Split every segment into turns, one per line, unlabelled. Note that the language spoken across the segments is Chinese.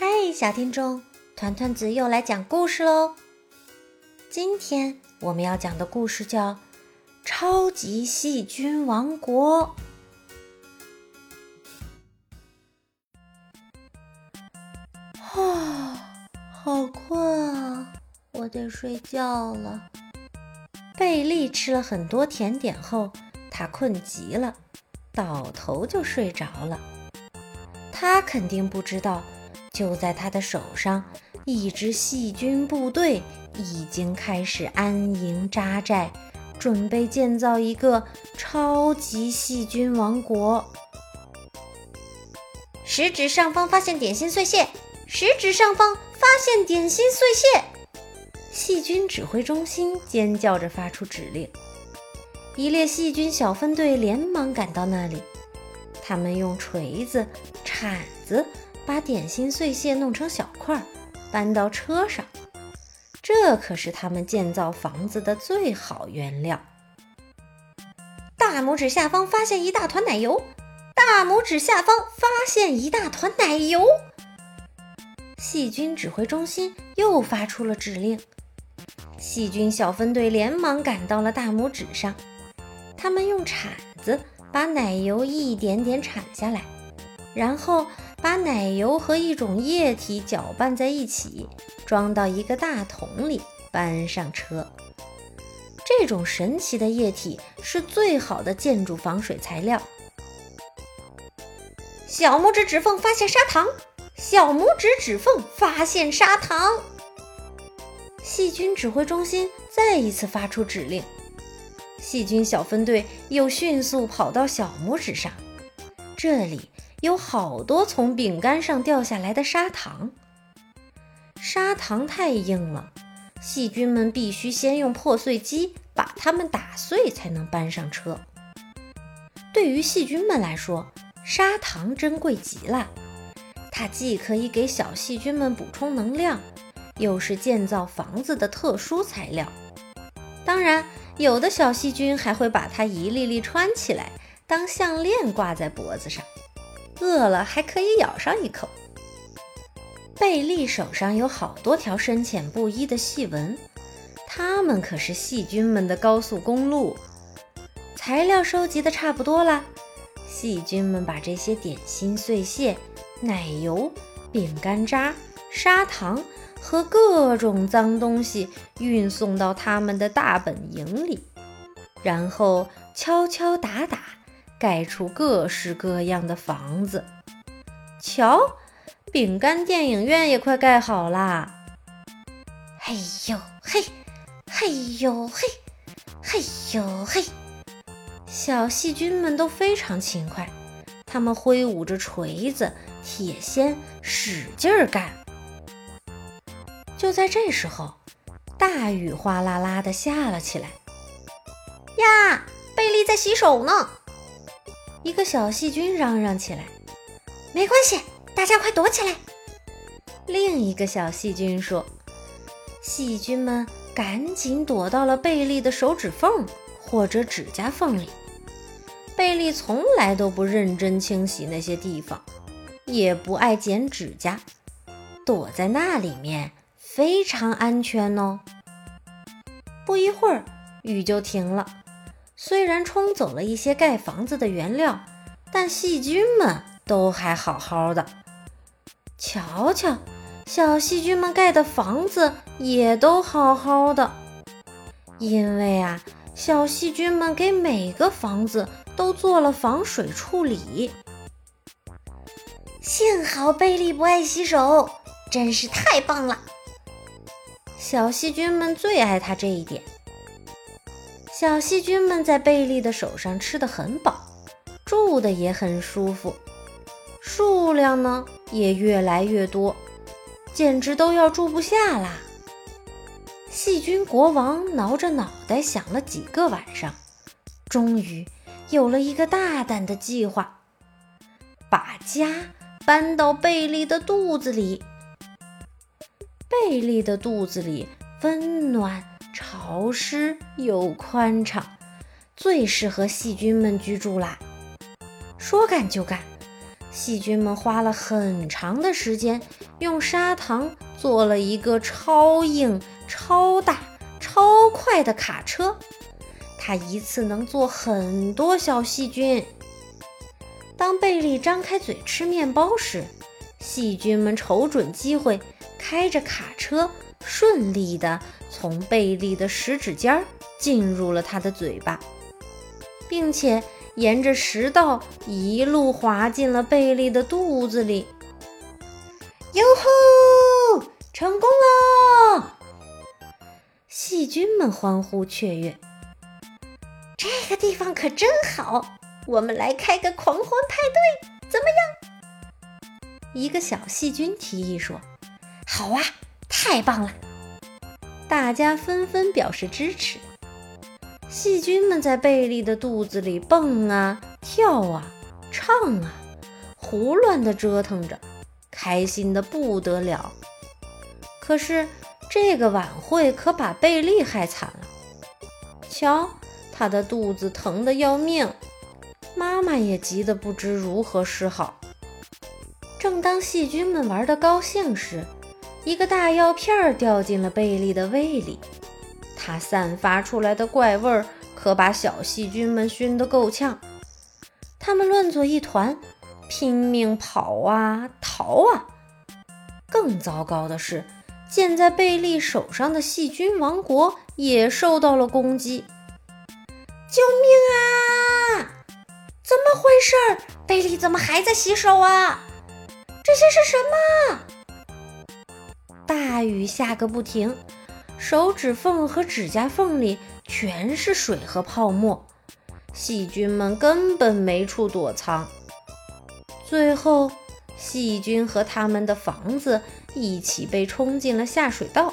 嗨，小听众，团团子又来讲故事喽。今天我们要讲的故事叫《超级细菌王国》。啊，好困啊，我得睡觉了。贝利吃了很多甜点后，他困极了，倒头就睡着了。他肯定不知道，就在他的手上，一支细菌部队已经开始安营扎寨，准备建造一个超级细菌王国。食指上方发现点心碎屑，食指上方发现点心碎屑。细菌指挥中心尖叫着发出指令，一列细菌小分队连忙赶到那里。他们用锤子、铲子把点心碎屑弄成小块，搬到车上。这可是他们建造房子的最好原料。大拇指下方发现一大团奶油，大拇指下方发现一大团奶油。细菌指挥中心又发出了指令。细菌小分队连忙赶到了大拇指上，他们用铲子把奶油一点点铲下来，然后把奶油和一种液体搅拌在一起，装到一个大桶里，搬上车。这种神奇的液体是最好的建筑防水材料。小拇指指缝发现砂糖，小拇指指缝发现砂糖。细菌指挥中心再一次发出指令，细菌小分队又迅速跑到小拇指上，这里有好多从饼干上掉下来的砂糖。砂糖太硬了，细菌们必须先用破碎机把它们打碎，才能搬上车。对于细菌们来说，砂糖珍贵极了，它既可以给小细菌们补充能量。又是建造房子的特殊材料，当然，有的小细菌还会把它一粒粒穿起来，当项链挂在脖子上，饿了还可以咬上一口。贝利手上有好多条深浅不一的细纹，它们可是细菌们的高速公路。材料收集的差不多了，细菌们把这些点心碎屑、奶油、饼干渣、砂糖。和各种脏东西运送到他们的大本营里，然后敲敲打打盖出各式各样的房子。瞧，饼干电影院也快盖好啦！嘿呦嘿，嘿呦嘿，嘿呦嘿，小细菌们都非常勤快，他们挥舞着锤子、铁锨，使劲儿干。就在这时候，大雨哗啦啦的下了起来。呀，贝利在洗手呢！一个小细菌嚷嚷起来。没关系，大家快躲起来！另一个小细菌说。细菌们赶紧躲到了贝利的手指缝或者指甲缝里。贝利从来都不认真清洗那些地方，也不爱剪指甲，躲在那里面。非常安全哦。不一会儿，雨就停了。虽然冲走了一些盖房子的原料，但细菌们都还好好的。瞧瞧，小细菌们盖的房子也都好好的。因为啊，小细菌们给每个房子都做了防水处理。幸好贝利不爱洗手，真是太棒了。小细菌们最爱他这一点。小细菌们在贝利的手上吃得很饱，住的也很舒服，数量呢也越来越多，简直都要住不下啦。细菌国王挠着脑袋想了几个晚上，终于有了一个大胆的计划：把家搬到贝利的肚子里。贝利的肚子里温暖、潮湿又宽敞，最适合细菌们居住啦。说干就干，细菌们花了很长的时间，用砂糖做了一个超硬、超大、超快的卡车，它一次能坐很多小细菌。当贝利张开嘴吃面包时，细菌们瞅准机会，开着卡车顺利地从贝利的食指尖进入了他的嘴巴，并且。沿着食道一路滑进了贝利的肚子里。哟吼！成功了！细菌们欢呼雀跃。这个地方可真好，我们来开个狂欢派对，怎么样？一个小细菌提议说：“好啊，太棒了！”大家纷纷表示支持。细菌们在贝利的肚子里蹦啊、跳啊、唱啊，胡乱地折腾着，开心的不得了。可是这个晚会可把贝利害惨了。瞧，他的肚子疼得要命，妈妈也急得不知如何是好。正当细菌们玩得高兴时，一个大药片掉进了贝利的胃里。它散发出来的怪味儿可把小细菌们熏得够呛，它们乱作一团，拼命跑啊逃啊。更糟糕的是，建在贝利手上的细菌王国也受到了攻击。救命啊！怎么回事？贝利怎么还在洗手啊？这些是什么？大雨下个不停。手指缝和指甲缝里全是水和泡沫，细菌们根本没处躲藏。最后，细菌和他们的房子一起被冲进了下水道，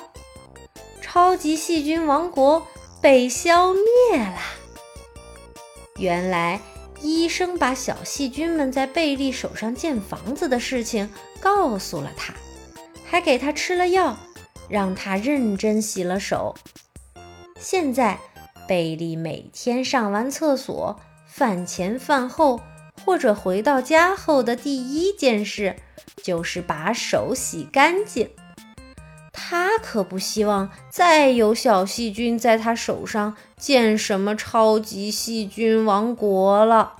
超级细菌王国被消灭了。原来，医生把小细菌们在贝利手上建房子的事情告诉了他，还给他吃了药。让他认真洗了手。现在，贝利每天上完厕所、饭前饭后或者回到家后的第一件事，就是把手洗干净。他可不希望再有小细菌在他手上建什么超级细菌王国了。